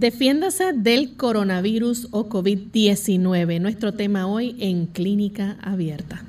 Defiéndase del coronavirus o COVID-19, nuestro tema hoy en Clínica Abierta.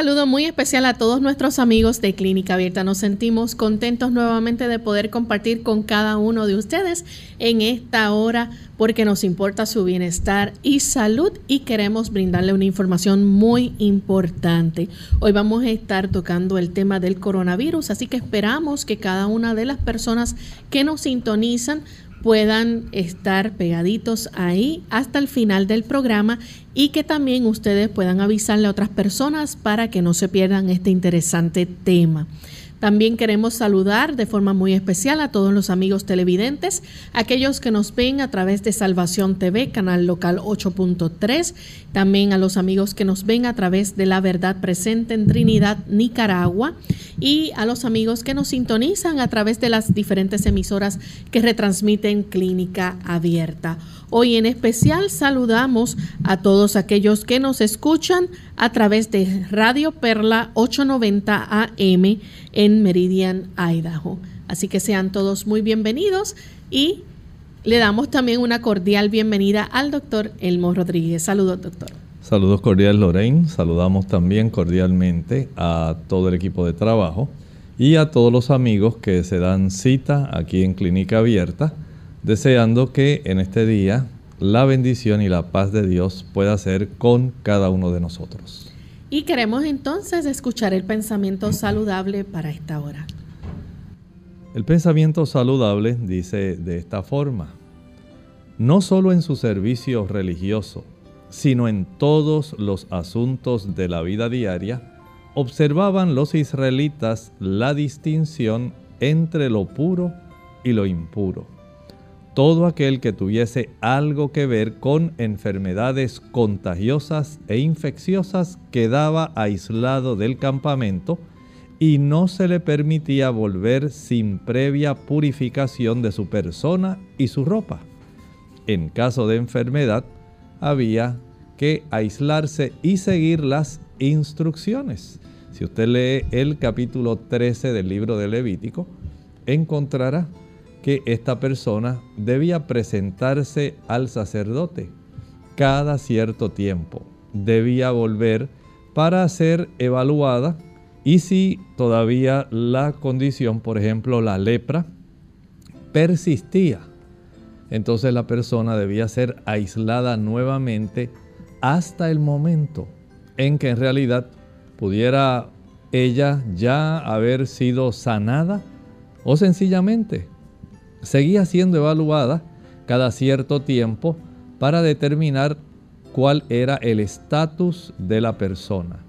Saludo muy especial a todos nuestros amigos de Clínica Abierta. Nos sentimos contentos nuevamente de poder compartir con cada uno de ustedes en esta hora porque nos importa su bienestar y salud y queremos brindarle una información muy importante. Hoy vamos a estar tocando el tema del coronavirus, así que esperamos que cada una de las personas que nos sintonizan puedan estar pegaditos ahí hasta el final del programa y que también ustedes puedan avisarle a otras personas para que no se pierdan este interesante tema. También queremos saludar de forma muy especial a todos los amigos televidentes, aquellos que nos ven a través de Salvación TV, canal local 8.3, también a los amigos que nos ven a través de La Verdad Presente en Trinidad, Nicaragua, y a los amigos que nos sintonizan a través de las diferentes emisoras que retransmiten Clínica Abierta. Hoy en especial saludamos a todos aquellos que nos escuchan a través de Radio Perla 890 AM en Meridian, Idaho. Así que sean todos muy bienvenidos y le damos también una cordial bienvenida al doctor Elmo Rodríguez. Saludos, doctor. Saludos cordiales, Lorraine. Saludamos también cordialmente a todo el equipo de trabajo y a todos los amigos que se dan cita aquí en Clínica Abierta deseando que en este día la bendición y la paz de Dios pueda ser con cada uno de nosotros. Y queremos entonces escuchar el pensamiento saludable para esta hora. El pensamiento saludable dice de esta forma, no solo en su servicio religioso, sino en todos los asuntos de la vida diaria, observaban los israelitas la distinción entre lo puro y lo impuro todo aquel que tuviese algo que ver con enfermedades contagiosas e infecciosas quedaba aislado del campamento y no se le permitía volver sin previa purificación de su persona y su ropa. En caso de enfermedad, había que aislarse y seguir las instrucciones. Si usted lee el capítulo 13 del libro de Levítico, encontrará que esta persona debía presentarse al sacerdote cada cierto tiempo. Debía volver para ser evaluada y si todavía la condición, por ejemplo la lepra, persistía, entonces la persona debía ser aislada nuevamente hasta el momento en que en realidad pudiera ella ya haber sido sanada o sencillamente seguía siendo evaluada cada cierto tiempo para determinar cuál era el estatus de la persona.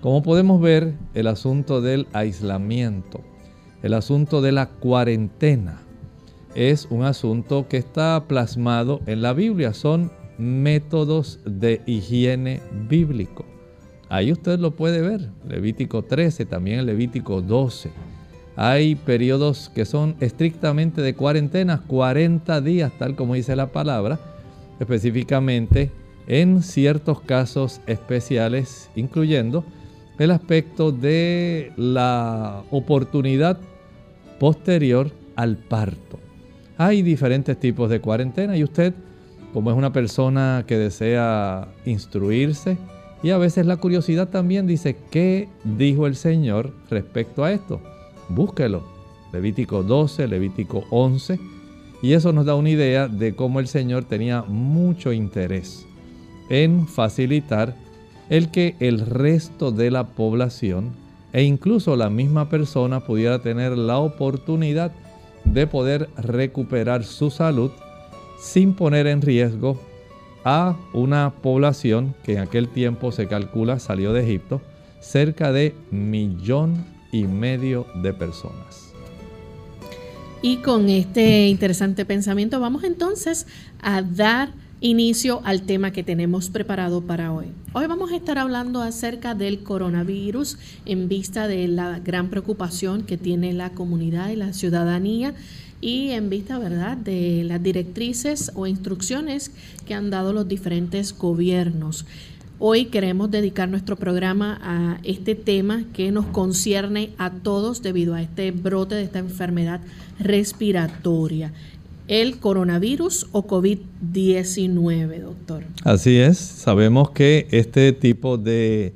Como podemos ver, el asunto del aislamiento, el asunto de la cuarentena, es un asunto que está plasmado en la Biblia. Son métodos de higiene bíblico. Ahí usted lo puede ver, Levítico 13, también Levítico 12. Hay periodos que son estrictamente de cuarentena, 40 días, tal como dice la palabra, específicamente en ciertos casos especiales, incluyendo el aspecto de la oportunidad posterior al parto. Hay diferentes tipos de cuarentena y usted, como es una persona que desea instruirse, y a veces la curiosidad también dice, ¿qué dijo el Señor respecto a esto? Búsquelo. Levítico 12, Levítico 11. Y eso nos da una idea de cómo el Señor tenía mucho interés en facilitar el que el resto de la población e incluso la misma persona pudiera tener la oportunidad de poder recuperar su salud sin poner en riesgo a una población que en aquel tiempo se calcula salió de Egipto, cerca de millón y medio de personas. Y con este interesante pensamiento vamos entonces a dar inicio al tema que tenemos preparado para hoy. Hoy vamos a estar hablando acerca del coronavirus en vista de la gran preocupación que tiene la comunidad y la ciudadanía y en vista, ¿verdad?, de las directrices o instrucciones que han dado los diferentes gobiernos. Hoy queremos dedicar nuestro programa a este tema que nos concierne a todos debido a este brote de esta enfermedad respiratoria, el coronavirus o COVID-19, doctor. Así es, sabemos que este tipo de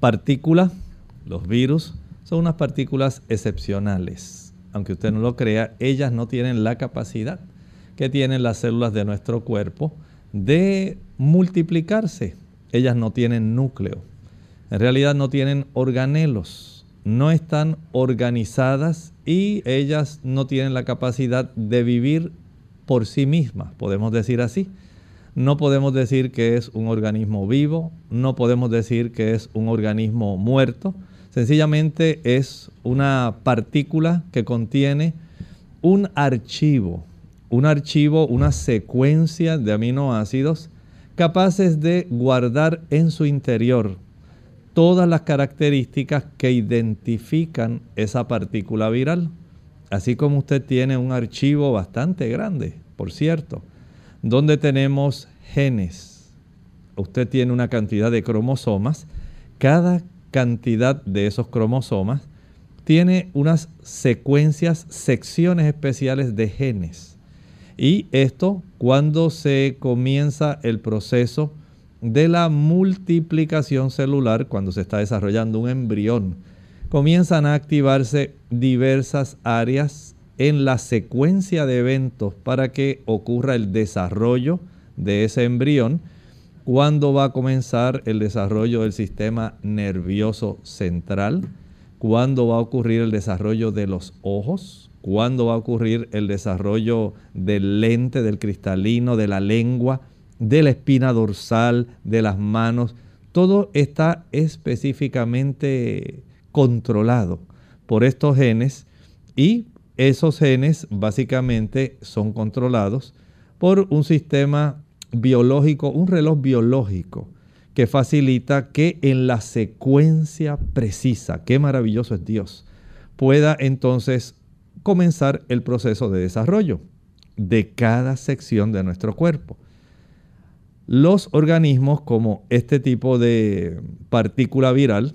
partículas, los virus, son unas partículas excepcionales. Aunque usted no lo crea, ellas no tienen la capacidad que tienen las células de nuestro cuerpo de multiplicarse ellas no tienen núcleo. En realidad no tienen organelos, no están organizadas y ellas no tienen la capacidad de vivir por sí mismas, podemos decir así. No podemos decir que es un organismo vivo, no podemos decir que es un organismo muerto, sencillamente es una partícula que contiene un archivo, un archivo, una secuencia de aminoácidos capaces de guardar en su interior todas las características que identifican esa partícula viral. Así como usted tiene un archivo bastante grande, por cierto, donde tenemos genes. Usted tiene una cantidad de cromosomas. Cada cantidad de esos cromosomas tiene unas secuencias, secciones especiales de genes. Y esto cuando se comienza el proceso de la multiplicación celular, cuando se está desarrollando un embrión, comienzan a activarse diversas áreas en la secuencia de eventos para que ocurra el desarrollo de ese embrión, cuándo va a comenzar el desarrollo del sistema nervioso central, cuándo va a ocurrir el desarrollo de los ojos, cuándo va a ocurrir el desarrollo del lente, del cristalino, de la lengua, de la espina dorsal, de las manos. Todo está específicamente controlado por estos genes y esos genes básicamente son controlados por un sistema biológico, un reloj biológico que facilita que en la secuencia precisa, qué maravilloso es Dios, pueda entonces comenzar el proceso de desarrollo de cada sección de nuestro cuerpo. Los organismos como este tipo de partícula viral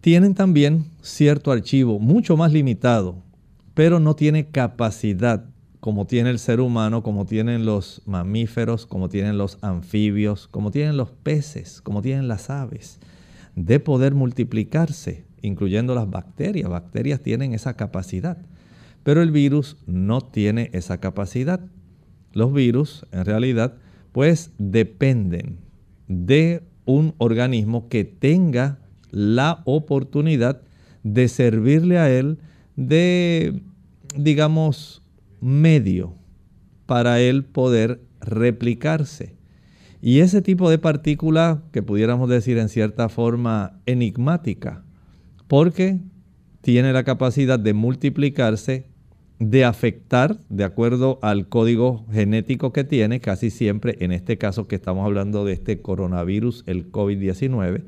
tienen también cierto archivo mucho más limitado, pero no tiene capacidad como tiene el ser humano, como tienen los mamíferos, como tienen los anfibios, como tienen los peces, como tienen las aves, de poder multiplicarse incluyendo las bacterias. Bacterias tienen esa capacidad, pero el virus no tiene esa capacidad. Los virus, en realidad, pues dependen de un organismo que tenga la oportunidad de servirle a él de, digamos, medio para él poder replicarse. Y ese tipo de partícula que pudiéramos decir en cierta forma enigmática, porque tiene la capacidad de multiplicarse, de afectar, de acuerdo al código genético que tiene, casi siempre, en este caso que estamos hablando de este coronavirus, el COVID-19,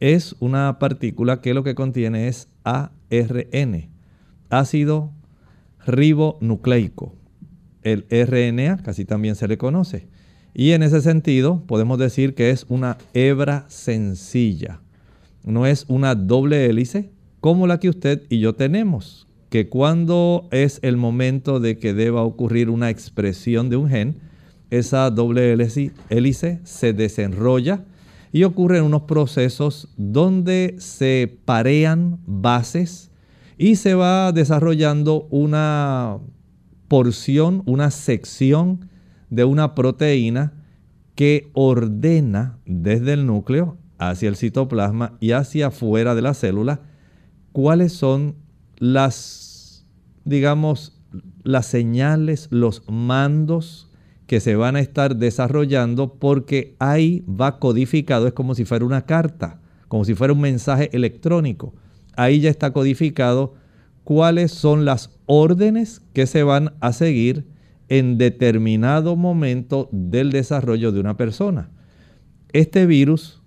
es una partícula que lo que contiene es ARN, ácido ribonucleico. El RNA casi también se le conoce. Y en ese sentido podemos decir que es una hebra sencilla. No es una doble hélice como la que usted y yo tenemos, que cuando es el momento de que deba ocurrir una expresión de un gen, esa doble hélice, se desenrolla y ocurren unos procesos donde se parean bases y se va desarrollando una porción, una sección de una proteína que ordena desde el núcleo hacia el citoplasma y hacia afuera de la célula cuáles son las, digamos, las señales, los mandos que se van a estar desarrollando porque ahí va codificado, es como si fuera una carta, como si fuera un mensaje electrónico. Ahí ya está codificado cuáles son las órdenes que se van a seguir en determinado momento del desarrollo de una persona. Este virus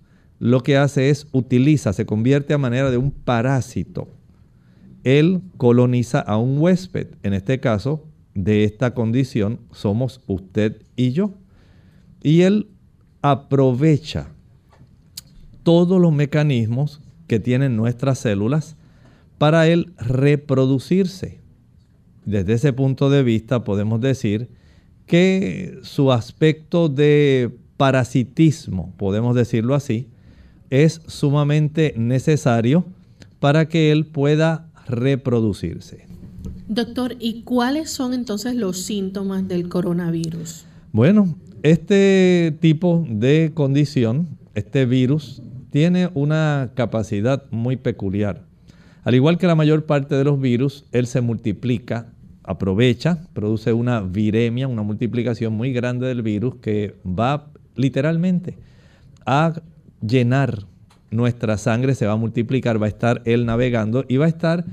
lo que hace es utiliza, se convierte a manera de un parásito. Él coloniza a un huésped, en este caso de esta condición somos usted y yo. Y él aprovecha todos los mecanismos que tienen nuestras células para él reproducirse. Desde ese punto de vista podemos decir que su aspecto de parasitismo, podemos decirlo así, es sumamente necesario para que él pueda reproducirse. Doctor, ¿y cuáles son entonces los síntomas del coronavirus? Bueno, este tipo de condición, este virus, tiene una capacidad muy peculiar. Al igual que la mayor parte de los virus, él se multiplica, aprovecha, produce una viremia, una multiplicación muy grande del virus que va literalmente a llenar nuestra sangre, se va a multiplicar, va a estar él navegando y va a estar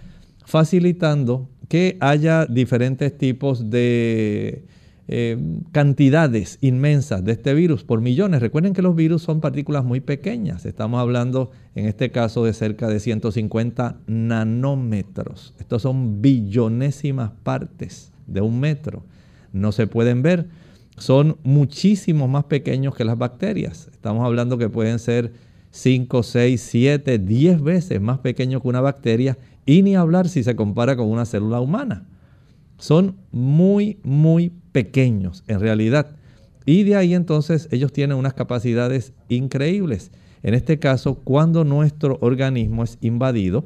facilitando que haya diferentes tipos de eh, cantidades inmensas de este virus por millones. Recuerden que los virus son partículas muy pequeñas. Estamos hablando en este caso de cerca de 150 nanómetros. Estos son billonésimas partes de un metro. No se pueden ver. Son muchísimo más pequeños que las bacterias. Estamos hablando que pueden ser 5, 6, 7, 10 veces más pequeños que una bacteria y ni hablar si se compara con una célula humana. Son muy, muy pequeños en realidad. Y de ahí entonces ellos tienen unas capacidades increíbles. En este caso, cuando nuestro organismo es invadido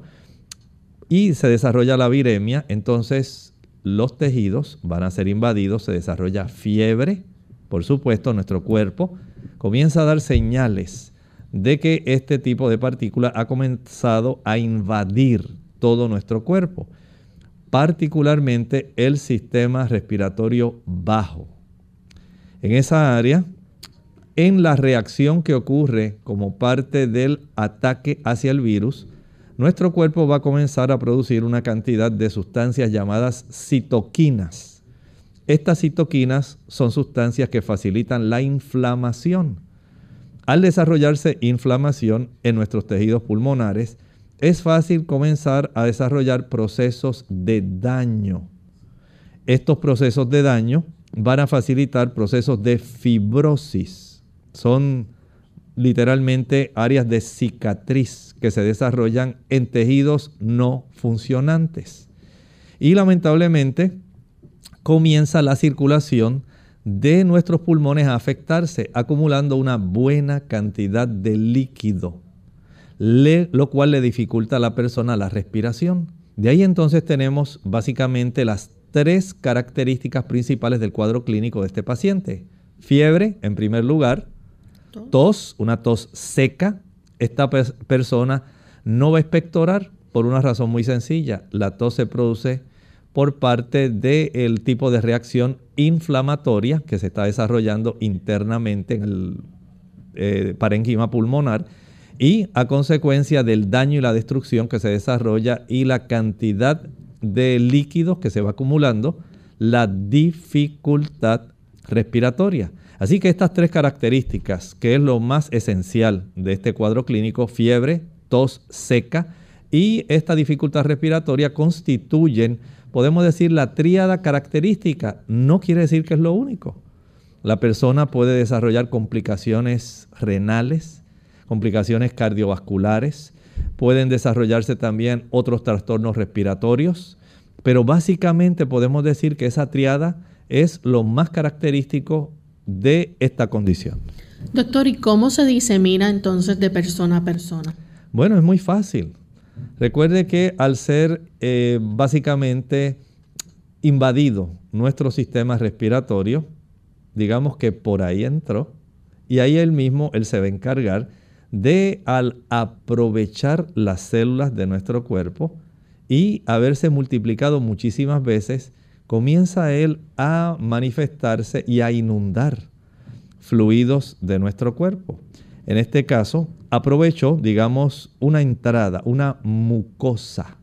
y se desarrolla la viremia, entonces los tejidos van a ser invadidos, se desarrolla fiebre, por supuesto, nuestro cuerpo comienza a dar señales de que este tipo de partícula ha comenzado a invadir todo nuestro cuerpo, particularmente el sistema respiratorio bajo. En esa área, en la reacción que ocurre como parte del ataque hacia el virus, nuestro cuerpo va a comenzar a producir una cantidad de sustancias llamadas citoquinas. Estas citoquinas son sustancias que facilitan la inflamación. Al desarrollarse inflamación en nuestros tejidos pulmonares, es fácil comenzar a desarrollar procesos de daño. Estos procesos de daño van a facilitar procesos de fibrosis. Son literalmente áreas de cicatriz que se desarrollan en tejidos no funcionantes. Y lamentablemente comienza la circulación de nuestros pulmones a afectarse, acumulando una buena cantidad de líquido lo cual le dificulta a la persona la respiración. De ahí entonces tenemos básicamente las tres características principales del cuadro clínico de este paciente. Fiebre, en primer lugar, tos, una tos seca. Esta persona no va a expectorar por una razón muy sencilla. La tos se produce por parte del tipo de reacción inflamatoria que se está desarrollando internamente en el eh, parenquima pulmonar y a consecuencia del daño y la destrucción que se desarrolla y la cantidad de líquidos que se va acumulando, la dificultad respiratoria. Así que estas tres características, que es lo más esencial de este cuadro clínico, fiebre, tos seca y esta dificultad respiratoria constituyen, podemos decir, la tríada característica. No quiere decir que es lo único. La persona puede desarrollar complicaciones renales, complicaciones cardiovasculares, pueden desarrollarse también otros trastornos respiratorios, pero básicamente podemos decir que esa triada es lo más característico de esta condición. Doctor, ¿y cómo se disemina entonces de persona a persona? Bueno, es muy fácil. Recuerde que al ser eh, básicamente invadido nuestro sistema respiratorio, digamos que por ahí entró, y ahí él mismo, él se va a encargar de al aprovechar las células de nuestro cuerpo y haberse multiplicado muchísimas veces, comienza él a manifestarse y a inundar fluidos de nuestro cuerpo. En este caso, aprovechó, digamos, una entrada, una mucosa.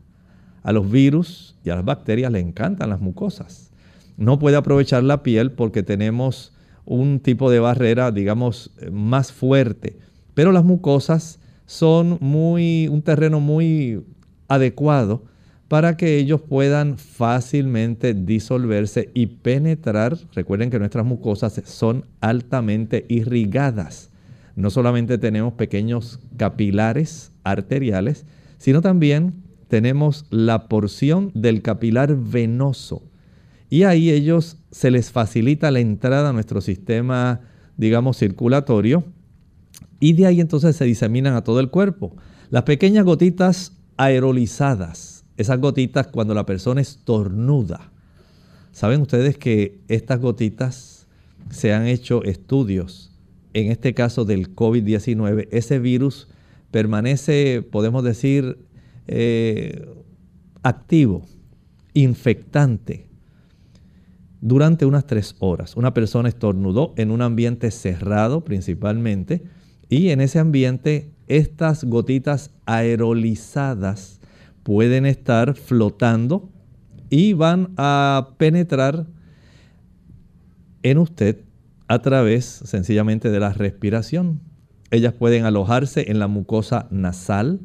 A los virus y a las bacterias le encantan las mucosas. No puede aprovechar la piel porque tenemos un tipo de barrera, digamos, más fuerte pero las mucosas son muy, un terreno muy adecuado para que ellos puedan fácilmente disolverse y penetrar. Recuerden que nuestras mucosas son altamente irrigadas. No solamente tenemos pequeños capilares arteriales, sino también tenemos la porción del capilar venoso. Y ahí ellos se les facilita la entrada a nuestro sistema, digamos, circulatorio y de ahí entonces se diseminan a todo el cuerpo. Las pequeñas gotitas aerolizadas, esas gotitas cuando la persona estornuda. ¿Saben ustedes que estas gotitas se han hecho estudios? En este caso del COVID-19, ese virus permanece, podemos decir, eh, activo, infectante, durante unas tres horas. Una persona estornudó en un ambiente cerrado principalmente y en ese ambiente, estas gotitas aerolizadas pueden estar flotando y van a penetrar en usted a través sencillamente de la respiración. Ellas pueden alojarse en la mucosa nasal,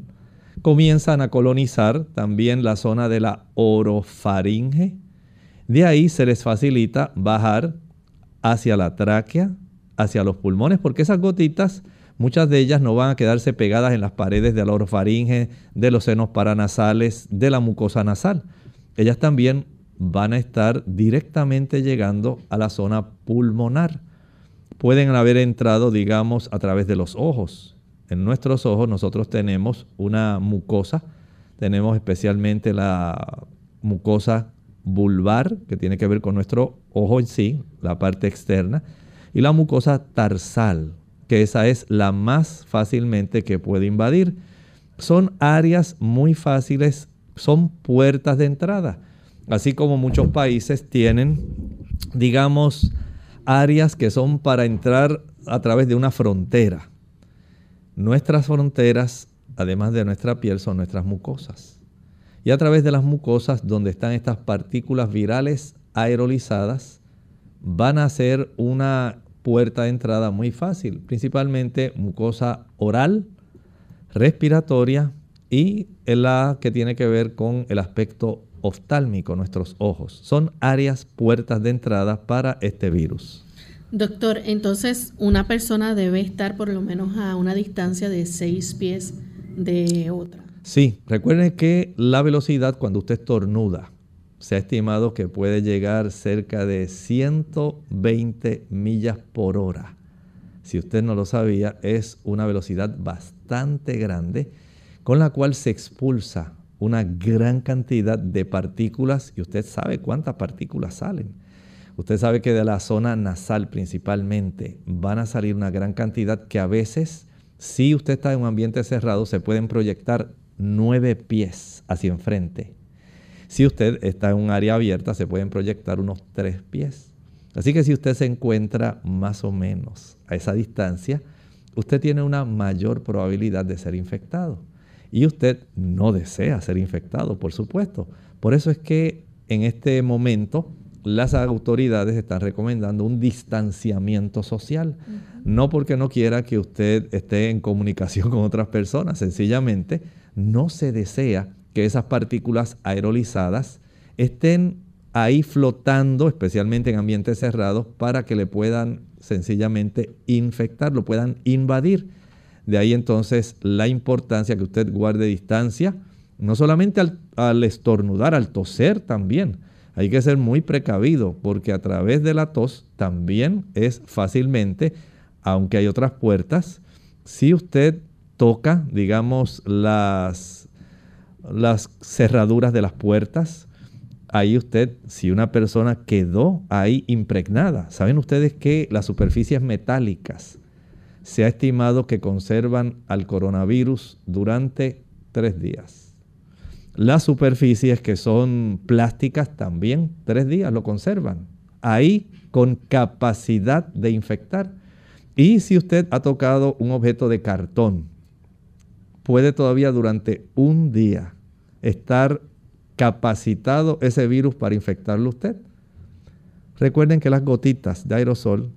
comienzan a colonizar también la zona de la orofaringe. De ahí se les facilita bajar hacia la tráquea, hacia los pulmones, porque esas gotitas Muchas de ellas no van a quedarse pegadas en las paredes de la orofaringe, de los senos paranasales, de la mucosa nasal. Ellas también van a estar directamente llegando a la zona pulmonar. Pueden haber entrado, digamos, a través de los ojos. En nuestros ojos nosotros tenemos una mucosa, tenemos especialmente la mucosa vulvar, que tiene que ver con nuestro ojo en sí, la parte externa, y la mucosa tarsal, que esa es la más fácilmente que puede invadir. Son áreas muy fáciles, son puertas de entrada. Así como muchos países tienen, digamos, áreas que son para entrar a través de una frontera. Nuestras fronteras, además de nuestra piel, son nuestras mucosas. Y a través de las mucosas, donde están estas partículas virales aerolizadas, van a ser una puerta de entrada muy fácil, principalmente mucosa oral, respiratoria y la que tiene que ver con el aspecto oftálmico, nuestros ojos. Son áreas, puertas de entrada para este virus. Doctor, entonces una persona debe estar por lo menos a una distancia de seis pies de otra. Sí, recuerden que la velocidad cuando usted estornuda se ha estimado que puede llegar cerca de 120 millas por hora. Si usted no lo sabía, es una velocidad bastante grande con la cual se expulsa una gran cantidad de partículas y usted sabe cuántas partículas salen. Usted sabe que de la zona nasal principalmente van a salir una gran cantidad que a veces, si usted está en un ambiente cerrado, se pueden proyectar nueve pies hacia enfrente si usted está en un área abierta, se pueden proyectar unos tres pies. Así que si usted se encuentra más o menos a esa distancia, usted tiene una mayor probabilidad de ser infectado. Y usted no desea ser infectado, por supuesto. Por eso es que en este momento las autoridades están recomendando un distanciamiento social. No porque no quiera que usted esté en comunicación con otras personas, sencillamente no se desea que esas partículas aerolizadas estén ahí flotando, especialmente en ambientes cerrados, para que le puedan sencillamente infectar, lo puedan invadir. De ahí entonces la importancia que usted guarde distancia, no solamente al, estornudar, al toser también. Hay que ser muy precavido porque a través de la tos también es fácilmente, aunque hay otras puertas, si usted toca, digamos, las, las cerraduras de las puertas, ahí usted, si una persona quedó ahí impregnada, saben ustedes que las superficies metálicas se ha estimado que conservan al coronavirus durante tres días. Las superficies que son plásticas también tres días lo conservan. Ahí con capacidad de infectar. Y si usted ha tocado un objeto de cartón, puede todavía durante un día estar capacitado ese virus para infectarlo usted. Recuerden que las gotitas de aerosol,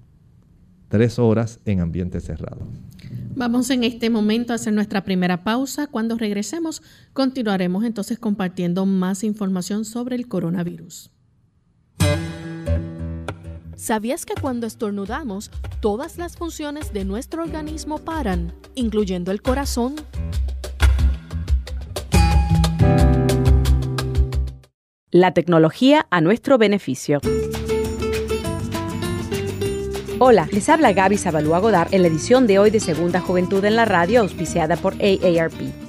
tres horas en ambiente cerrado. Vamos en este momento a hacer nuestra primera pausa. Cuando regresemos, continuaremos entonces compartiendo más información sobre el coronavirus. ¿Sabías que cuando estornudamos, todas las funciones de nuestro organismo paran, incluyendo el corazón? La tecnología a nuestro beneficio. Hola, les habla Gaby Zabalúa Godard en la edición de hoy de Segunda Juventud en la Radio, auspiciada por AARP.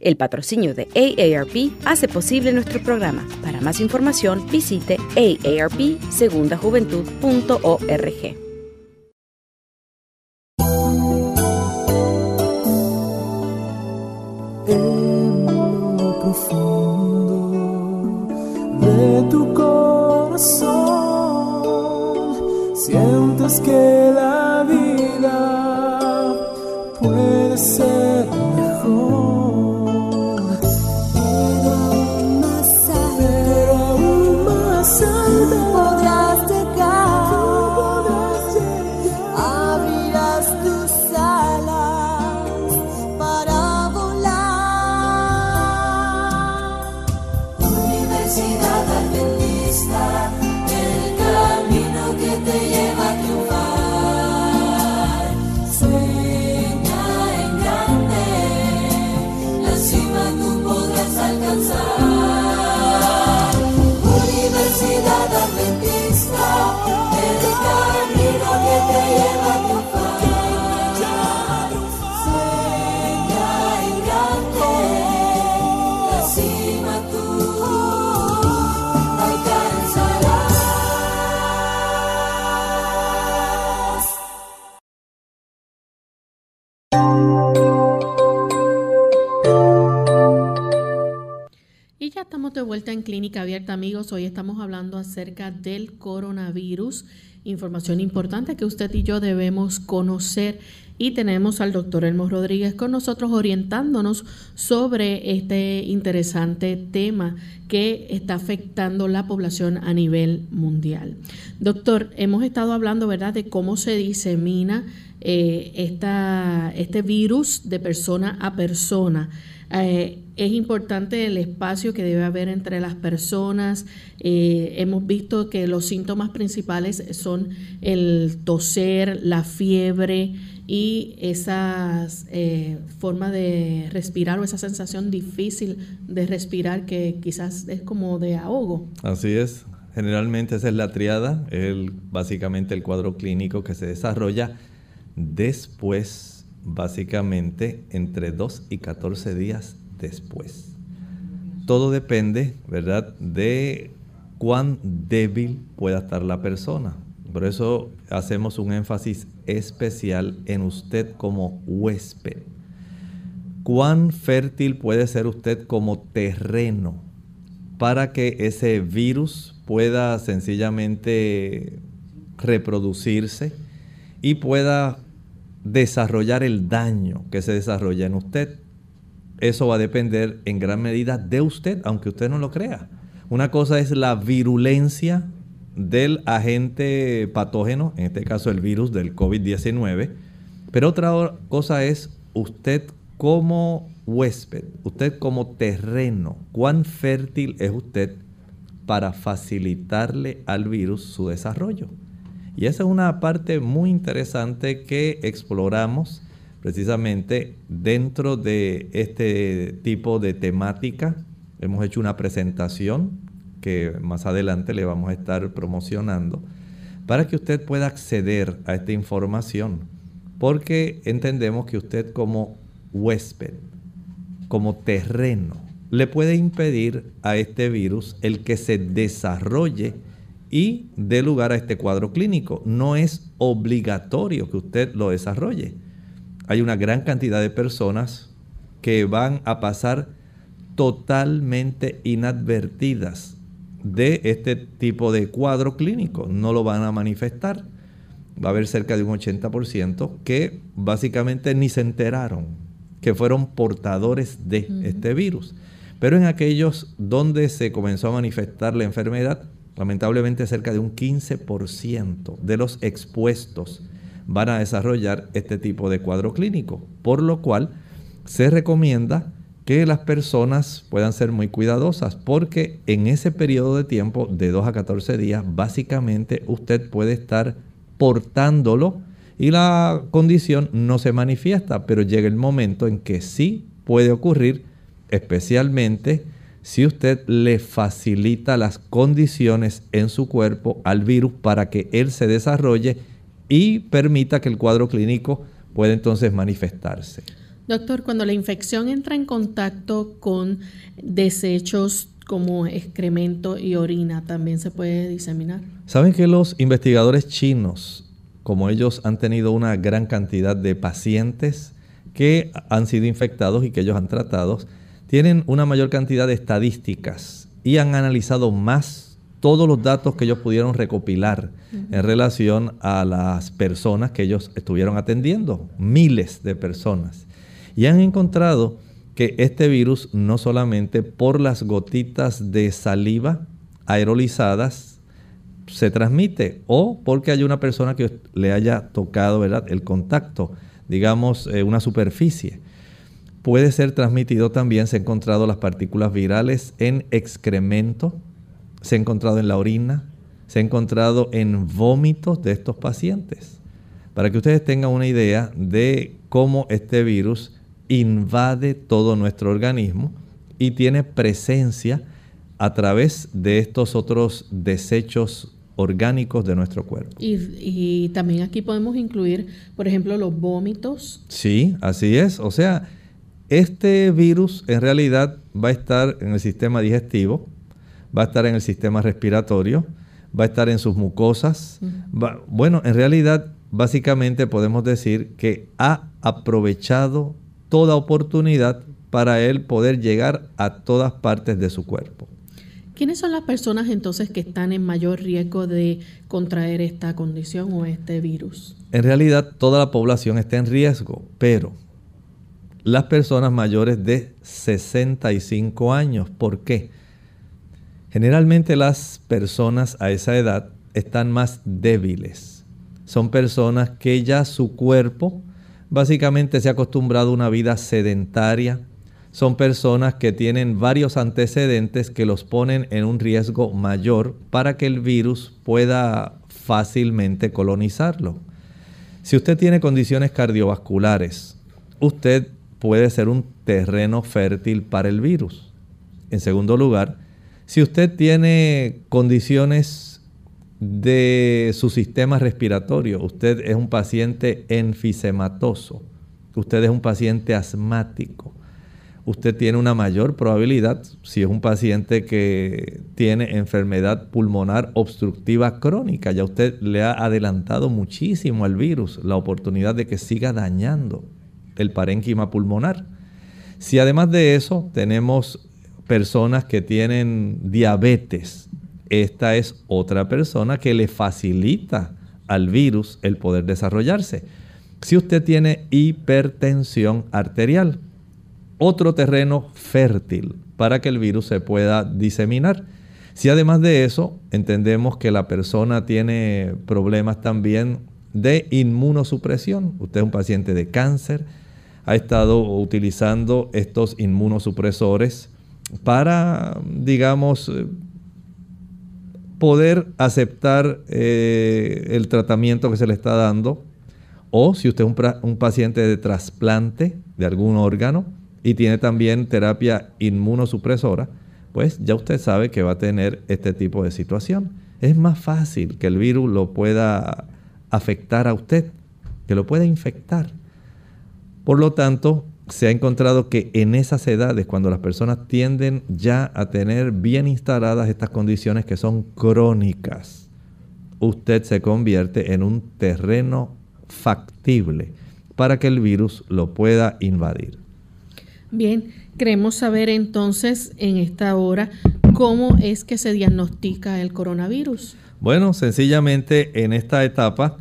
El patrocinio de AARP hace posible nuestro programa. Para más información, visite aarpsegundajuventud.org. Profundo de tu corazón, sientes que la vida puede ser Amigos. Hoy estamos hablando acerca del coronavirus. Información importante que usted y yo debemos conocer y tenemos al doctor Elmo Rodríguez con nosotros orientándonos sobre este interesante tema que está afectando la población a nivel mundial. Doctor, hemos estado hablando, ¿verdad?, de cómo se disemina eh, esta, este virus de persona a persona. Eh, es importante el espacio que debe haber entre las personas. Eh, hemos visto que los síntomas principales son el toser, la fiebre y esa eh, forma de respirar o esa sensación difícil de respirar que quizás es como de ahogo. Así es. Generalmente esa es la triada, el, básicamente el cuadro clínico que se desarrolla después, básicamente entre 2 y 14 días después. Todo depende, ¿verdad?, de cuán débil pueda estar la persona. Por eso hacemos un énfasis especial en usted como huésped. ¿Cuán fértil puede ser usted como terreno para que ese virus pueda sencillamente reproducirse y pueda desarrollar el daño que se desarrolla en usted? eso va a depender en gran medida de usted, aunque usted no lo crea. Una cosa es la virulencia del agente patógeno, en este caso el virus del COVID-19, pero otra cosa es usted como huésped, usted como terreno, cuán fértil es usted para facilitarle al virus su desarrollo. Y esa es una parte muy interesante que exploramos precisamente dentro de este tipo de temática. Hemos hecho una presentación que más adelante le vamos a estar promocionando para que usted pueda acceder a esta información porque entendemos que usted como huésped, como terreno, le puede impedir a este virus el que se desarrolle y dé lugar a este cuadro clínico. No es obligatorio que usted lo desarrolle hay una gran cantidad de personas que van a pasar totalmente inadvertidas de este tipo de cuadro clínico. No lo van a manifestar. Va a haber cerca de un 80% que básicamente ni se enteraron que fueron portadores de este virus. Pero en aquellos donde se comenzó a manifestar la enfermedad, lamentablemente cerca de un 15% de los expuestos van a desarrollar este tipo de cuadro clínico, por lo cual se recomienda que las personas puedan ser muy cuidadosas porque en ese periodo de tiempo de 2 a 14 días básicamente usted puede estar portándolo y la condición no se manifiesta, pero llega el momento en que sí puede ocurrir, especialmente si usted le facilita las condiciones en su cuerpo al virus para que él se desarrolle y permita que el cuadro clínico pueda entonces manifestarse. Doctor, cuando la infección entra en contacto con desechos como excremento y orina, ¿también se puede diseminar? Saben que los investigadores chinos, como ellos han tenido una gran cantidad de pacientes que han sido infectados y que ellos han tratado, tienen una mayor cantidad de estadísticas y han analizado más todos los datos que ellos pudieron recopilar en relación a las personas que ellos estuvieron atendiendo, miles de personas. Y han encontrado que este virus no solamente por las gotitas de saliva aerolizadas se transmite o porque hay una persona que le haya tocado ¿verdad? el contacto, digamos eh, una superficie. Puede ser transmitido también, se han encontrado las partículas virales en excremento, se ha encontrado en la orina, se ha encontrado en vómitos de estos pacientes. Para que ustedes tengan una idea de cómo este virus invade todo nuestro organismo y tiene presencia a través de estos otros desechos orgánicos de nuestro cuerpo. Y, también aquí podemos incluir, por ejemplo, los vómitos. Sí, así es. O sea, este virus en realidad va a estar en el sistema digestivo, va a estar en el sistema respiratorio, va a estar en sus mucosas. bueno, en realidad, básicamente podemos decir que ha aprovechado toda oportunidad para él poder llegar a todas partes de su cuerpo. ¿Quiénes son las personas entonces que están en mayor riesgo de contraer esta condición o este virus? En realidad toda la población está en riesgo, pero las personas mayores de 65 años, ¿por qué? Generalmente las personas a esa edad están más débiles. Son personas que ya su cuerpo básicamente se ha acostumbrado a una vida sedentaria, son personas que tienen varios antecedentes que los ponen en un riesgo mayor para que el virus pueda fácilmente colonizarlo. Si usted tiene condiciones cardiovasculares, usted puede ser un terreno fértil para el virus. En segundo lugar, si usted tiene condiciones de su sistema respiratorio, usted es un paciente enfisematoso, usted es un paciente asmático, usted tiene una mayor probabilidad, si es un paciente que tiene enfermedad pulmonar obstructiva crónica, ya usted le ha adelantado muchísimo al virus la oportunidad de que siga dañando el parénquima pulmonar. Si además de eso tenemos personas que tienen diabetes, esta es otra persona que le facilita al virus el poder desarrollarse. Si usted tiene hipertensión arterial, otro terreno fértil para que el virus se pueda diseminar. Si además de eso entendemos que la persona tiene problemas también de inmunosupresión, usted es un paciente de cáncer, ha estado utilizando estos inmunosupresores para, digamos, eh, poder aceptar eh, el tratamiento que se le está dando. O si usted es un paciente de trasplante de algún órgano, y tiene también terapia inmunosupresora, pues ya usted sabe que va a tener este tipo de situación. Es más fácil que el virus lo pueda afectar a usted, que lo pueda infectar. Por lo tanto, se ha encontrado que en esas edades, cuando las personas tienden ya a tener bien instaladas estas condiciones que son crónicas, usted se convierte en un terreno factible para que el virus lo pueda invadir. Bien, queremos saber entonces en esta hora cómo es que se diagnostica el coronavirus. Bueno, sencillamente en esta etapa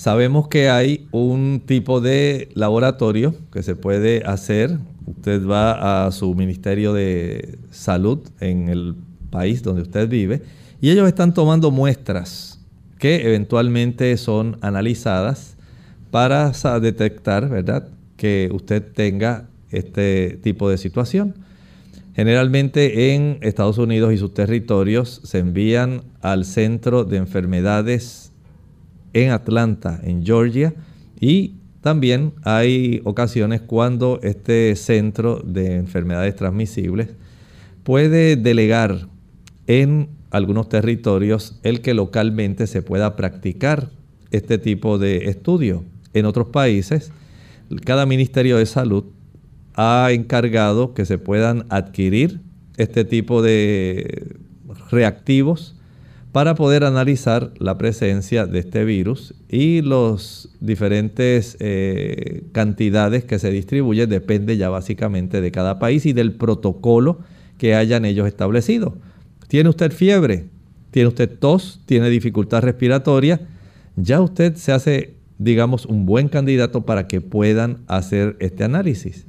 sabemos que hay un tipo de laboratorio que se puede hacer. Usted va a su Ministerio de Salud en el país donde usted vive y ellos están tomando muestras que eventualmente son analizadas para detectar, ¿verdad?, que usted tenga este tipo de situación. Generalmente en Estados Unidos y sus territorios se envían al Centro de Enfermedades en Atlanta, en Georgia, y también hay ocasiones cuando este Centro de Enfermedades Transmisibles puede delegar en algunos territorios el que localmente se pueda practicar este tipo de estudio. En otros países, cada Ministerio de Salud ha encargado que se puedan adquirir este tipo de reactivos para poder analizar la presencia de este virus y las diferentes eh, cantidades que se distribuyen depende ya básicamente de cada país y del protocolo que hayan ellos establecido. ¿Tiene usted fiebre? ¿Tiene usted tos? ¿Tiene dificultad respiratoria? Ya usted se hace, digamos, un buen candidato para que puedan hacer este análisis.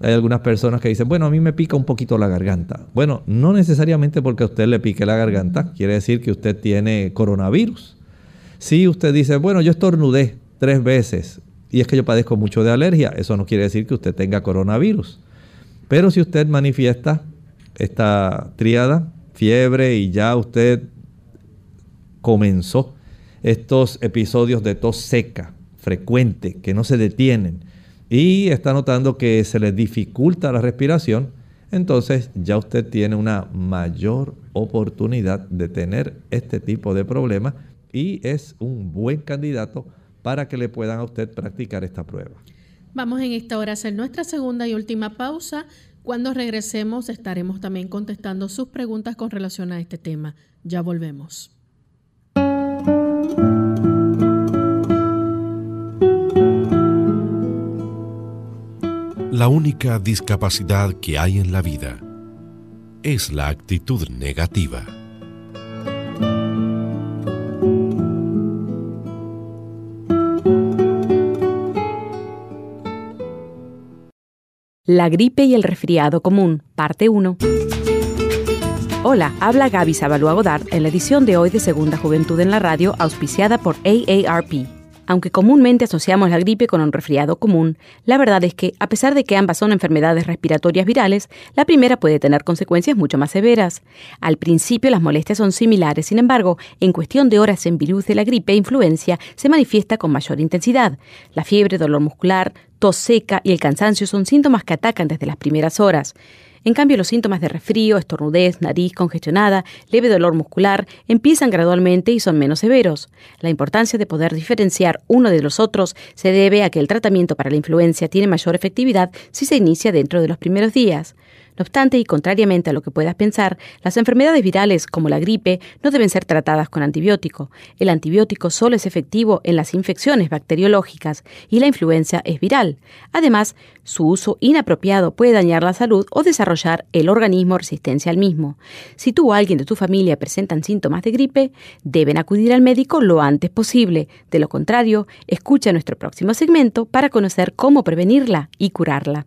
Hay algunas personas que dicen, bueno, a mí me pica un poquito la garganta. Bueno, no necesariamente porque a usted le pique la garganta, quiere decir que usted tiene coronavirus. Si usted dice, bueno, yo estornudé tres veces y es que yo padezco mucho de alergia, eso no quiere decir que usted tenga coronavirus. Pero si usted manifiesta esta triada, fiebre y ya usted comenzó estos episodios de tos seca frecuente que no se detienen, y está notando que se le dificulta la respiración, entonces ya usted tiene una mayor oportunidad de tener este tipo de problema y es un buen candidato para que le puedan a usted practicar esta prueba. Vamos en esta hora a hacer nuestra segunda y última pausa. Cuando regresemos estaremos también contestando sus preguntas con relación a este tema. Ya volvemos. La única discapacidad que hay en la vida. es la actitud negativa. La gripe y el resfriado común, parte 1. Hola, habla Gaby Sabalua Godard en la edición de hoy de Segunda Juventud en la Radio, auspiciada por AARP. Aunque comúnmente asociamos la gripe con un resfriado común, la verdad es que, a pesar de que ambas son enfermedades respiratorias virales, la primera puede tener consecuencias mucho más severas. Al principio las molestias son similares, sin embargo, en cuestión de horas en virus de la gripe e influencia se manifiesta con mayor intensidad. La fiebre, dolor muscular, tos seca y el cansancio son síntomas que atacan desde las primeras horas. En cambio, los síntomas de resfrío, estornudez, nariz congestionada, leve dolor muscular empiezan gradualmente y son menos severos. La importancia de poder diferenciar uno de los otros se debe a que el tratamiento para la influencia tiene mayor efectividad si se inicia dentro de los primeros días. No obstante, y contrariamente a lo que puedas pensar, las enfermedades virales como la gripe no deben ser tratadas con antibiótico. El antibiótico solo es efectivo en las infecciones bacteriológicas y la influencia es viral. Además, su uso inapropiado puede dañar la salud o desarrollar el organismo resistencia al mismo. Si tú o alguien de tu familia presentan síntomas de gripe, deben acudir al médico lo antes posible. De lo contrario, escucha nuestro próximo segmento para conocer cómo prevenirla y curarla.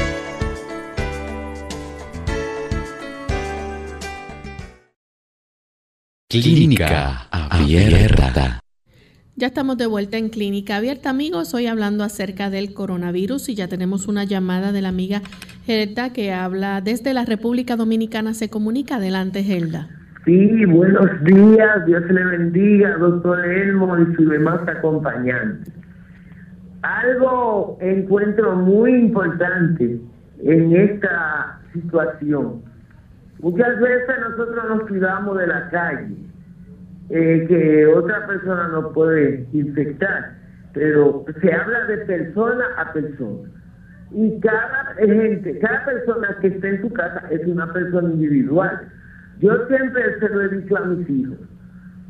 Clínica Abierta. Ya estamos de vuelta en Clínica Abierta, amigos. Hoy hablando acerca del coronavirus y ya tenemos una llamada de la amiga Gelda que habla desde la República Dominicana. Se comunica. Adelante, Gelda. Sí, buenos días. Dios le bendiga, doctor Elmo y sus demás acompañantes. Algo encuentro muy importante en esta situación Muchas veces nosotros nos cuidamos de la calle, eh, que otra persona no puede infectar, pero se habla de persona a persona. Y cada gente, cada persona que está en su casa es una persona individual. Yo siempre se lo he dicho a mis hijos.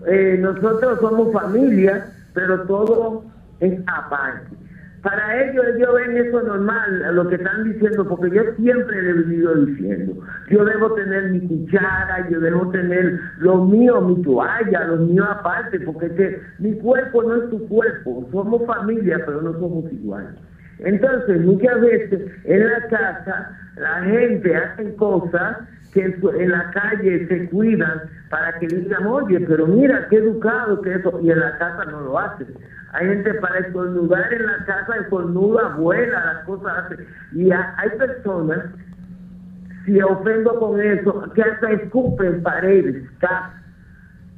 Eh, nosotros somos familia, pero todo es aparte para ellos ellos ven eso normal, lo que están diciendo, porque yo siempre he venido diciendo, yo debo tener mi cuchara, yo debo tener lo mío, mi toalla, lo mío aparte, porque que mi cuerpo no es tu cuerpo, somos familia, pero no somos iguales. Entonces, muchas veces en la casa la gente hace cosas que en, la calle se cuidan para que digan, oye, pero mira, qué educado que eso, y en la casa no lo hacen. Hay gente para estornudar en la casa, estornuda, vuela, las cosas hace. Y hay personas, si ofendo con eso, que hasta escupen paredes, casas.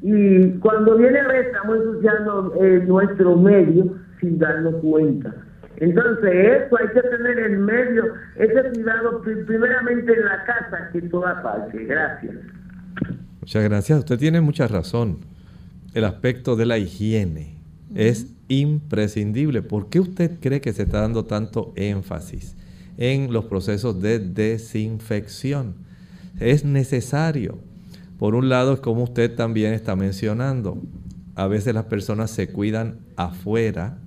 Y cuando viene a ver, estamos ensuciando eh, nuestro medio sin darnos cuenta. Entonces, eso hay que tener en medio, ese cuidado primeramente en la casa que en toda parte. Gracias. Muchas gracias. Usted tiene mucha razón. El aspecto de la higiene es imprescindible. ¿Por qué usted cree que se está dando tanto énfasis en los procesos de desinfección? Es necesario. Por un lado, es como usted también está mencionando, a veces las personas se cuidan afuera,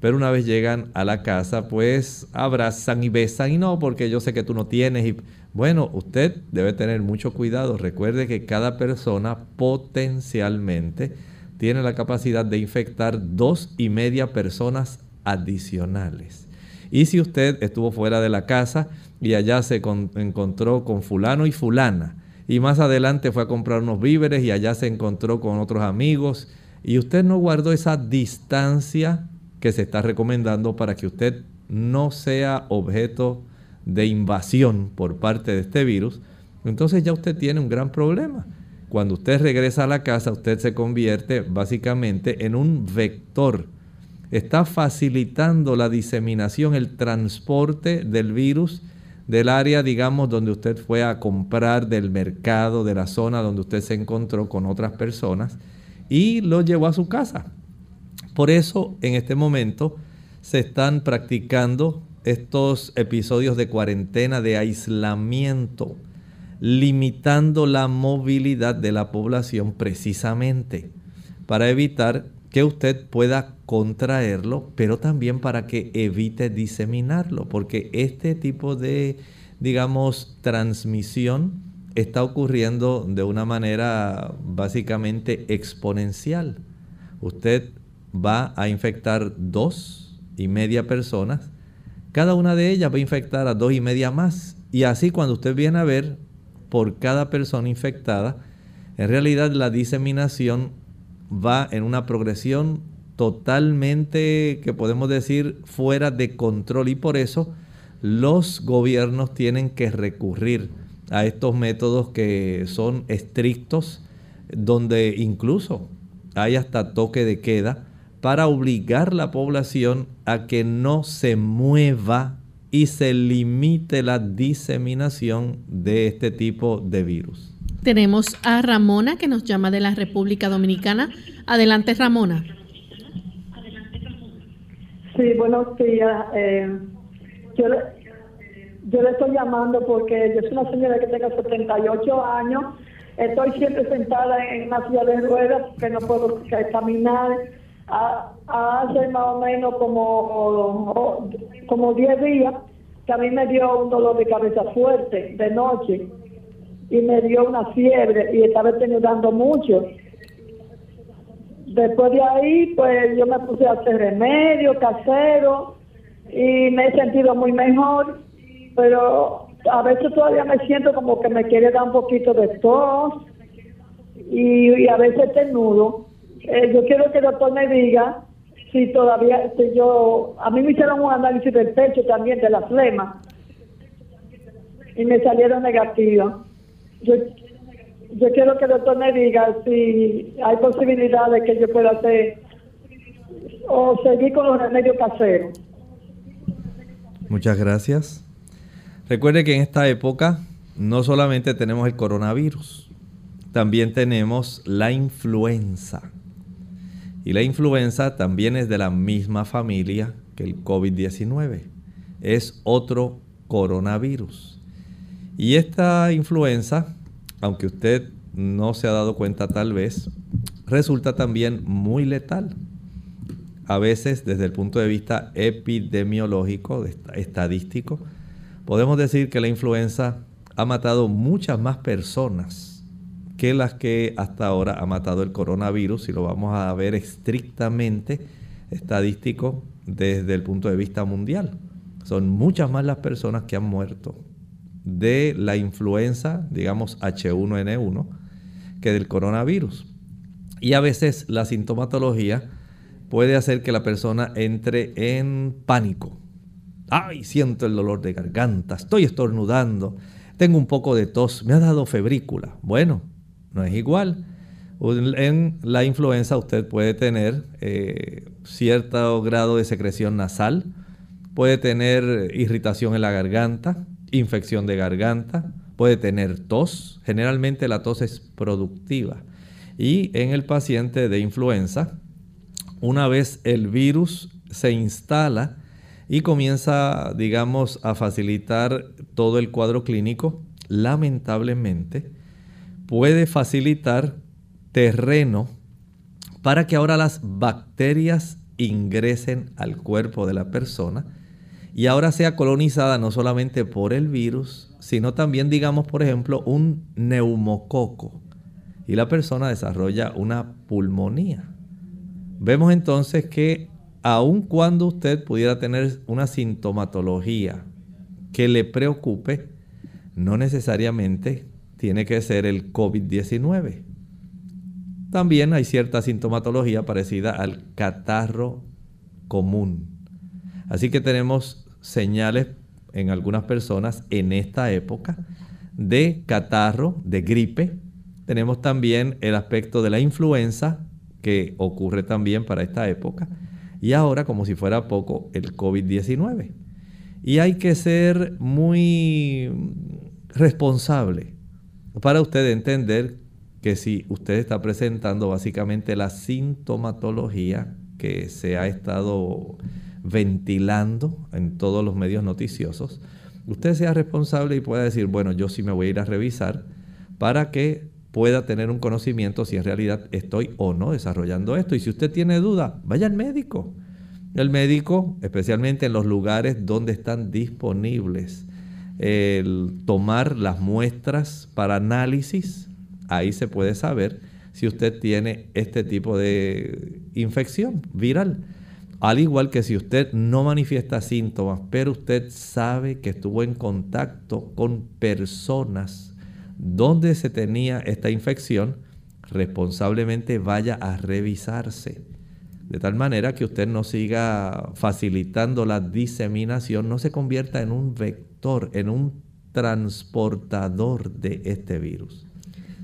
pero una vez llegan a la casa, pues abrazan y besan y no, porque yo sé que tú no tienes. Y bueno, usted debe tener mucho cuidado. Recuerde que cada persona potencialmente tiene la capacidad de infectar dos y media personas adicionales. Y si usted estuvo fuera de la casa y allá se encontró con fulano y fulana, y más adelante fue a comprar unos víveres y allá se encontró con otros amigos, y usted no guardó esa distancia que se está recomendando para que usted no sea objeto de invasión por parte de este virus, entonces ya usted tiene un gran problema. Cuando usted regresa a la casa, usted se convierte básicamente en un vector. Está facilitando la diseminación, el transporte del virus del área, digamos, donde usted fue a comprar, del mercado, de la zona donde usted se encontró con otras personas y lo llevó a su casa. Por eso, en este momento, se están practicando estos episodios de cuarentena, de aislamiento, limitando la movilidad de la población precisamente para evitar que usted pueda contraerlo, pero también para que evite diseminarlo, porque este tipo de, digamos, transmisión está ocurriendo de una manera básicamente exponencial. Usted va a infectar dos y media personas, cada una de ellas va a infectar a dos y media más. Y así cuando usted viene a ver por cada persona infectada, en realidad la diseminación va en una progresión totalmente, que podemos decir, fuera de control y por eso los gobiernos tienen que recurrir a estos métodos que son estrictos, donde incluso hay hasta toque de queda para obligar a la población a que no se mueva y se limite la diseminación de este tipo de virus. Tenemos a Ramona que nos llama de la República Dominicana. Adelante, Ramona. Sí, buenos días. Eh, yo, le, yo le estoy llamando porque yo soy una señora que tengo 78 años. Estoy siempre sentada en una silla de ruedas que no puedo caminar. Hace más o menos como, como 10 días que a mí me dio un dolor de cabeza fuerte de noche y me dio una fiebre y estaba dando mucho. Después de ahí, pues yo me puse a hacer remedio casero y me he sentido muy mejor, pero a veces todavía me siento como que me quiere dar un poquito de tos y, a veces tenudo. Eh, yo quiero que el doctor me diga si todavía, si yo, a mí me hicieron un análisis del pecho también, de la flema, y me salieron negativas. Yo, yo quiero que el doctor me diga si hay posibilidad de que yo pueda hacer o seguir con los remedios caseros. Muchas gracias. Recuerde que en esta época no solamente tenemos el coronavirus, también tenemos la influenza. Y la influenza también es de la misma familia que el COVID-19. Es otro coronavirus. Y esta influenza, aunque usted no se ha dado cuenta tal vez, resulta también muy letal. A veces desde el punto de vista epidemiológico, estadístico, podemos decir que la influenza ha matado muchas más personas que las que hasta ahora ha matado el coronavirus, si lo vamos a ver estrictamente estadístico desde el punto de vista mundial. Son muchas más las personas que han muerto de la influenza, digamos H1N1, que del coronavirus. Y a veces la sintomatología puede hacer que la persona entre en pánico. Ay, siento el dolor de garganta, estoy estornudando, tengo un poco de tos, me ha dado febrícula. Bueno, no es igual. En la influenza usted puede tener eh, cierto grado de secreción nasal, puede tener irritación en la garganta, infección de garganta, puede tener tos, generalmente la tos es productiva. Y en el paciente de influenza, una vez el virus se instala y comienza, digamos, a facilitar todo el cuadro clínico, lamentablemente, puede facilitar terreno para que ahora las bacterias ingresen al cuerpo de la persona y ahora sea colonizada no solamente por el virus, sino también, digamos, por ejemplo, un neumococo. Y la persona desarrolla una pulmonía. Vemos entonces que aun cuando usted pudiera tener una sintomatología que le preocupe, no necesariamente tiene que ser el COVID-19. También hay cierta sintomatología parecida al catarro común. Así que tenemos señales en algunas personas en esta época de catarro, de gripe. Tenemos también el aspecto de la influenza que ocurre también para esta época. Y ahora, como si fuera poco, el COVID-19. Y hay que ser muy responsable para usted entender que si usted está presentando básicamente la sintomatología que se ha estado ventilando en todos los medios noticiosos, usted sea responsable y pueda decir, bueno, yo sí me voy a ir a revisar para que pueda tener un conocimiento si en realidad estoy o no desarrollando esto. Y si usted tiene duda, vaya al médico. El médico, especialmente en los lugares donde están disponibles el tomar las muestras para análisis, ahí se puede saber si usted tiene este tipo de infección viral. Al igual que si usted no manifiesta síntomas, pero usted sabe que estuvo en contacto con personas donde se tenía esta infección, responsablemente vaya a revisarse. De tal manera que usted no siga facilitando la diseminación, no se convierta en un vector, en un transportador de este virus.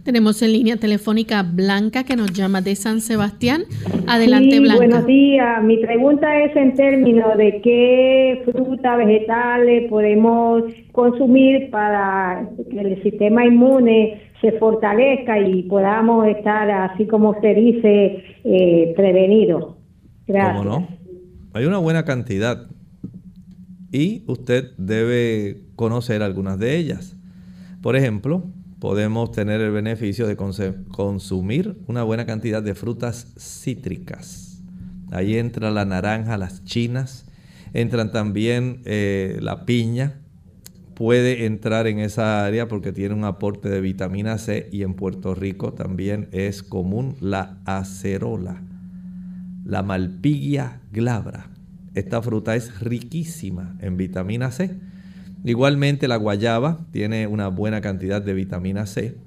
Tenemos en línea telefónica Blanca que nos llama de San Sebastián. Adelante, sí, Blanca. Buenos días. Mi pregunta es en términos de qué fruta, vegetales podemos consumir para que el sistema inmune se fortalezca y podamos estar, así como se dice, eh, prevenidos. Gracias. ¿Cómo no? Hay una buena cantidad y usted debe conocer algunas de ellas. Por ejemplo, podemos tener el beneficio de consumir una buena cantidad de frutas cítricas. Ahí entra la naranja, las chinas, entran también eh, la piña, puede entrar en esa área porque tiene un aporte de vitamina C y en Puerto Rico también es común la acerola, la malpigia glabra. Esta fruta es riquísima en vitamina C Igualmente la guayaba tiene una buena cantidad de vitamina C.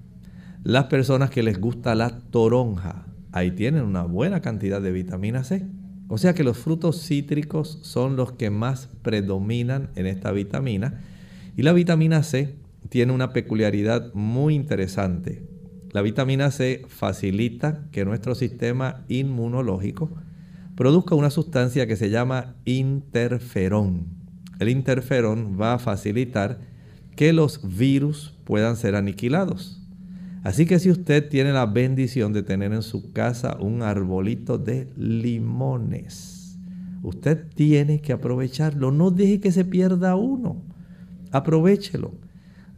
Las personas que les gusta la toronja, ahí tienen una buena cantidad de vitamina C. O sea que los frutos cítricos son los que más predominan en esta vitamina. Y la vitamina C tiene una peculiaridad muy interesante. La vitamina C facilita que nuestro sistema inmunológico produzca una sustancia que se llama interferón el interferón va a facilitar que los virus puedan ser aniquilados. Así que si usted tiene la bendición de tener en su casa un arbolito de limones, usted tiene que aprovecharlo. No deje que se pierda uno. Aprovechelo.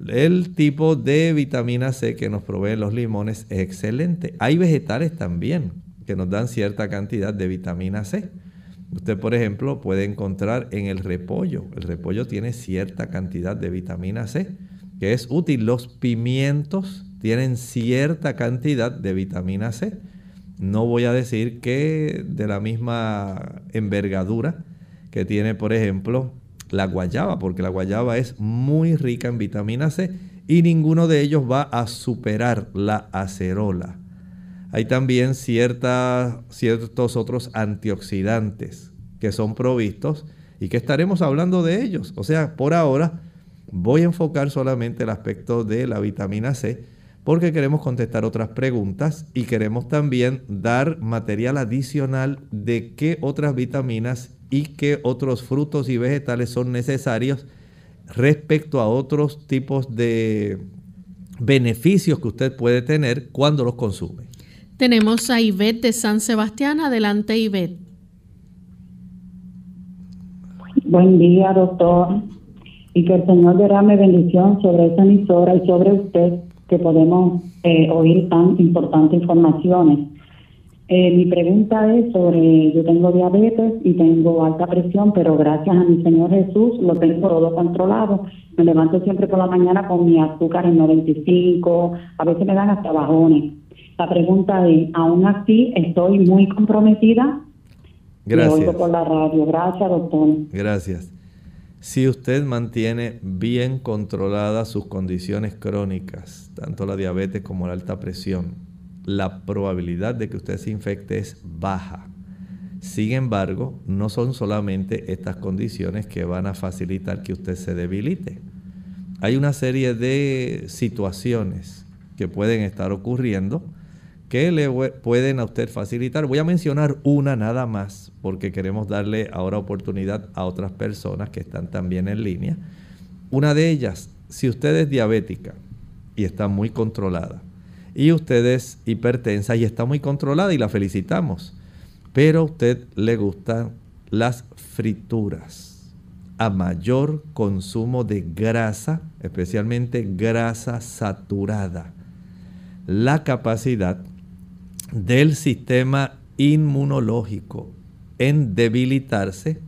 El tipo de vitamina C que nos proveen los limones es excelente. Hay vegetales también que nos dan cierta cantidad de vitamina C. Usted, por ejemplo, puede encontrar en el repollo. El repollo tiene cierta cantidad de vitamina C, que es útil. Los pimientos tienen cierta cantidad de vitamina C. No voy a decir que de la misma envergadura que tiene, por ejemplo, la guayaba, porque la guayaba es muy rica en vitamina C y ninguno de ellos va a superar la acerola. Hay también ciertos otros antioxidantes que son provistos y que estaremos hablando de ellos. O sea, por ahora voy a enfocar solamente el aspecto de la vitamina C porque queremos contestar otras preguntas y queremos también dar material adicional de qué otras vitaminas y qué otros frutos y vegetales son necesarios respecto a otros tipos de beneficios que usted puede tener cuando los consume. Tenemos a Ivette de San Sebastián. Adelante, Ivette. Buen día, doctor. Y que el Señor derrame bendición sobre esta emisora y sobre usted, que podemos eh, oír tan importantes informaciones. Eh, mi pregunta es sobre, yo tengo diabetes y tengo alta presión, pero gracias a mi Señor Jesús lo tengo todo controlado. Me levanto siempre por la mañana con mi azúcar en 95, a veces me dan hasta bajones. La pregunta es, aún así estoy muy comprometida. Gracias. por la radio. Gracias, doctor. Gracias. Si usted mantiene bien controladas sus condiciones crónicas, tanto la diabetes como la alta presión, la probabilidad de que usted se infecte es baja. Sin embargo, no son solamente estas condiciones que van a facilitar que usted se debilite. Hay una serie de situaciones que pueden estar ocurriendo que le pueden a usted facilitar. Voy a mencionar una nada más porque queremos darle ahora oportunidad a otras personas que están también en línea. Una de ellas, si usted es diabética y está muy controlada, y usted es hipertensa y está muy controlada y la felicitamos, pero a usted le gustan las frituras. A mayor consumo de grasa, especialmente grasa saturada, la capacidad del sistema inmunológico en debilitarse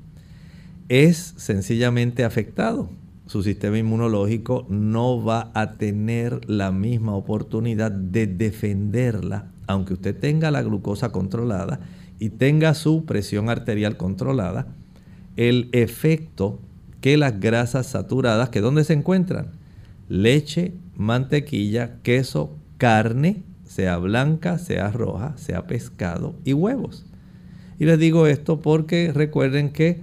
es sencillamente afectado. Su sistema inmunológico no va a tener la misma oportunidad de defenderla, aunque usted tenga la glucosa controlada y tenga su presión arterial controlada, el efecto que las grasas saturadas, que ¿dónde se encuentran? Leche, mantequilla, queso, carne, sea blanca, sea roja, sea pescado y huevos. Y les digo esto porque recuerden que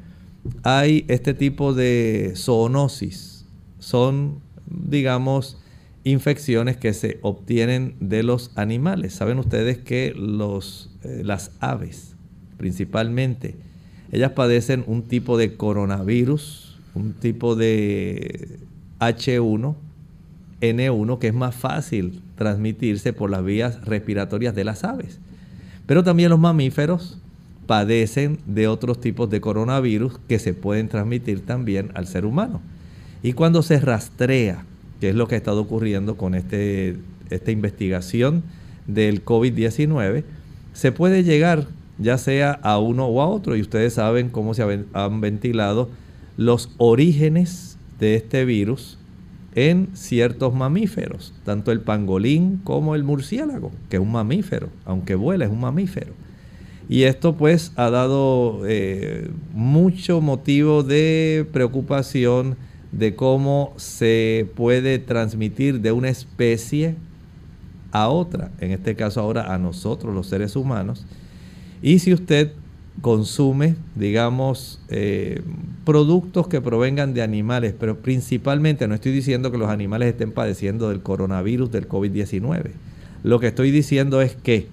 hay este tipo de zoonosis. Son, digamos, infecciones que se obtienen de los animales. Saben ustedes que los, eh, las aves, principalmente, ellas padecen un tipo de coronavirus, un tipo de H1, N1, que es más fácil transmitirse por las vías respiratorias de las aves. Pero también los mamíferos padecen de otros tipos de coronavirus que se pueden transmitir también al ser humano. Y cuando se rastrea, que es lo que ha estado ocurriendo con este, esta investigación del COVID-19, se puede llegar ya sea a uno o a otro. Y ustedes saben cómo se han ventilado los orígenes de este virus en ciertos mamíferos, tanto el pangolín como el murciélago, que es un mamífero, aunque vuela es un mamífero. Y esto pues ha dado eh, mucho motivo de preocupación de cómo se puede transmitir de una especie a otra, en este caso ahora a nosotros los seres humanos. Y si usted consume, digamos, eh, productos que provengan de animales, pero principalmente no estoy diciendo que los animales estén padeciendo del coronavirus del COVID-19. Lo que estoy diciendo es que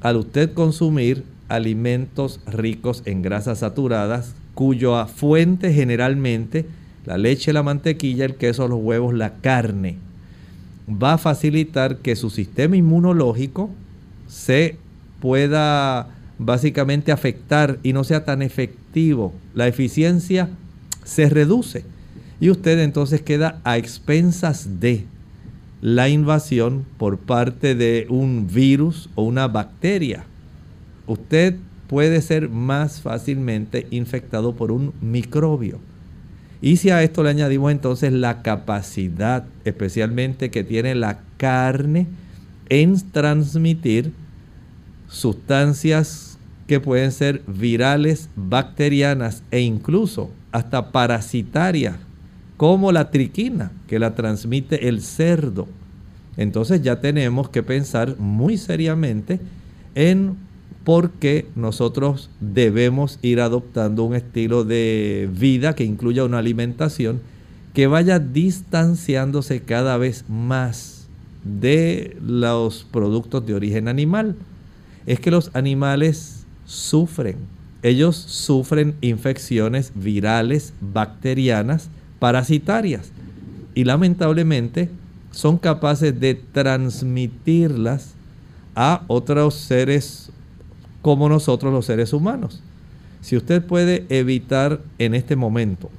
al usted consumir alimentos ricos en grasas saturadas, cuya fuente generalmente la leche, la mantequilla, el queso, los huevos, la carne, va a facilitar que su sistema inmunológico se pueda básicamente afectar y no sea tan efectivo, la eficiencia se reduce y usted entonces queda a expensas de la invasión por parte de un virus o una bacteria. Usted puede ser más fácilmente infectado por un microbio. Y si a esto le añadimos entonces la capacidad especialmente que tiene la carne en transmitir sustancias que pueden ser virales, bacterianas e incluso hasta parasitarias, como la triquina, que la transmite el cerdo. Entonces ya tenemos que pensar muy seriamente en por qué nosotros debemos ir adoptando un estilo de vida que incluya una alimentación que vaya distanciándose cada vez más de los productos de origen animal. Es que los animales sufren. Ellos sufren infecciones virales, bacterianas, parasitarias. Y lamentablemente son capaces de transmitirlas a otros seres como nosotros los seres humanos. Si usted puede evitar en este momento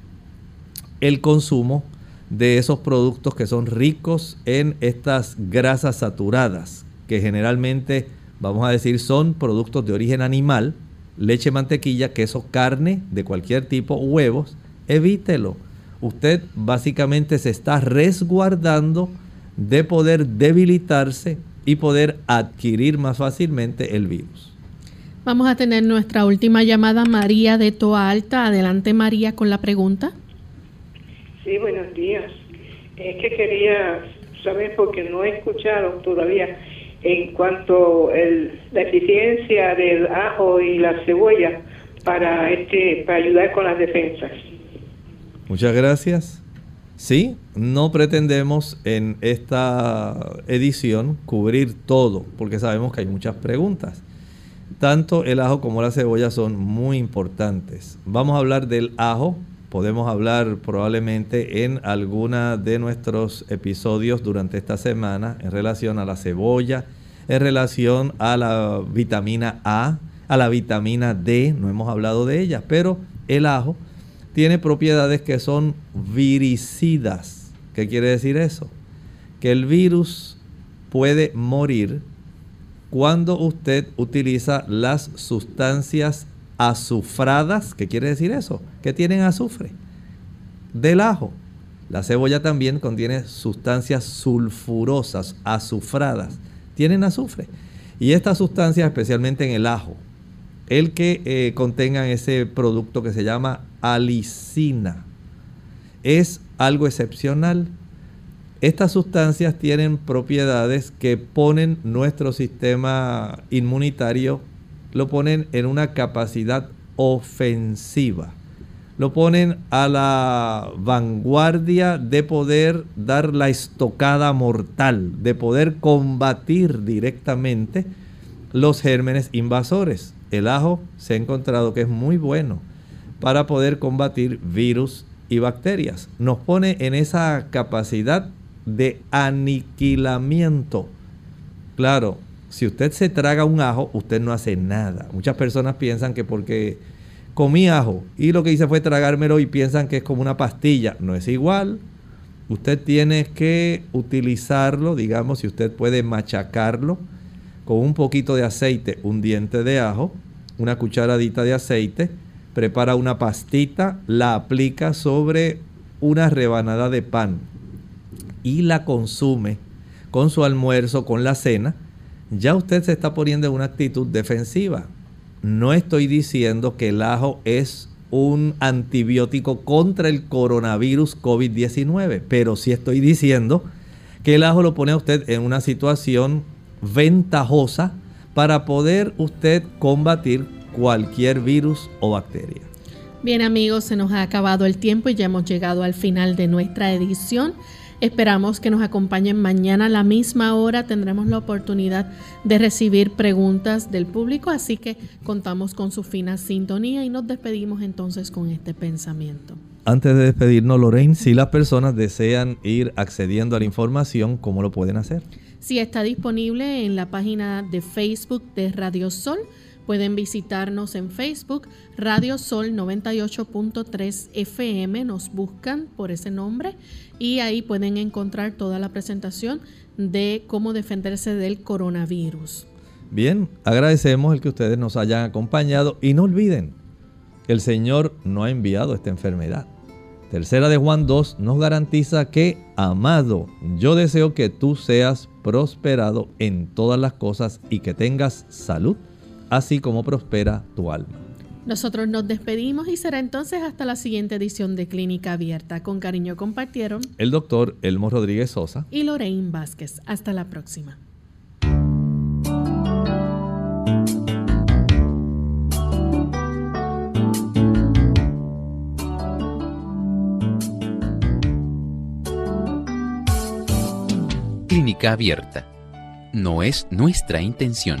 el consumo de esos productos que son ricos en estas grasas saturadas, que generalmente vamos a decir, son productos de origen animal, leche, mantequilla, queso, carne de cualquier tipo, huevos, evítelo. Usted básicamente se está resguardando de poder debilitarse y poder adquirir más fácilmente el virus. Vamos a tener nuestra última llamada, María de Toa Alta. Adelante, María, con la pregunta. Sí, buenos días. Es que quería saber, porque no he escuchado todavía en cuanto a la eficiencia del ajo y la cebolla para este para ayudar con las defensas. Muchas gracias. Sí, no pretendemos en esta edición cubrir todo, porque sabemos que hay muchas preguntas. Tanto el ajo como la cebolla son muy importantes. Vamos a hablar del ajo. Podemos hablar probablemente en alguna de nuestros episodios durante esta semana en relación a la cebolla, en relación a la vitamina A, a la vitamina D. No hemos hablado de ella, pero el ajo tiene propiedades que son viricidas. ¿Qué quiere decir eso? Que el virus puede morir cuando usted utiliza las sustancias azufradas, ¿qué quiere decir eso? Que tienen azufre del ajo. La cebolla también contiene sustancias sulfurosas, azufradas, tienen azufre. Y estas sustancias, especialmente en el ajo, el que eh, contengan ese producto que se llama alicina, es algo excepcional estas sustancias tienen propiedades que ponen nuestro sistema inmunitario, lo ponen en una capacidad ofensiva. Lo ponen a la vanguardia de poder dar la estocada mortal, de poder combatir directamente los gérmenes invasores. El ajo se ha encontrado que es muy bueno para poder combatir virus y bacterias. Nos pone en esa capacidad de aniquilamiento. Claro, si usted se traga un ajo, usted no hace nada. Muchas personas piensan que porque comí ajo y lo que hice fue tragármelo y piensan que es como una pastilla. No es igual. Usted tiene que utilizarlo, digamos, si usted puede machacarlo con un poquito de aceite, un diente de ajo, una cucharadita de aceite, prepara una pastita, la aplica sobre una rebanada de pan y la consume con su almuerzo, con la cena, ya usted se está poniendo en una actitud defensiva. No estoy diciendo que el ajo es un antibiótico contra el coronavirus COVID-19, pero sí estoy diciendo que el ajo lo pone a usted en una situación ventajosa para poder usted combatir cualquier virus o bacteria. Bien amigos, se nos ha acabado el tiempo y ya hemos llegado al final de nuestra edición. Esperamos que nos acompañen mañana a la misma hora. Tendremos la oportunidad de recibir preguntas del público, así que contamos con su fina sintonía y nos despedimos entonces con este pensamiento. Antes de despedirnos, Lorraine, si las personas desean ir accediendo a la información, ¿cómo lo pueden hacer? Si está disponible en la página de Facebook de Radio Sol Pueden visitarnos en Facebook, Radio Sol 98.3 FM, nos buscan por ese nombre y ahí pueden encontrar toda la presentación de cómo defenderse del coronavirus. Bien, agradecemos el que ustedes nos hayan acompañado y no olviden, el Señor no ha enviado esta enfermedad. Tercera de Juan 2 nos garantiza que, amado, yo deseo que tú seas prosperado en todas las cosas y que tengas salud así como prospera tu alma. Nosotros nos despedimos y será entonces hasta la siguiente edición de Clínica Abierta. Con cariño compartieron el doctor Elmo Rodríguez Sosa y Lorraine Vázquez. Hasta la próxima. Clínica Abierta. No es nuestra intención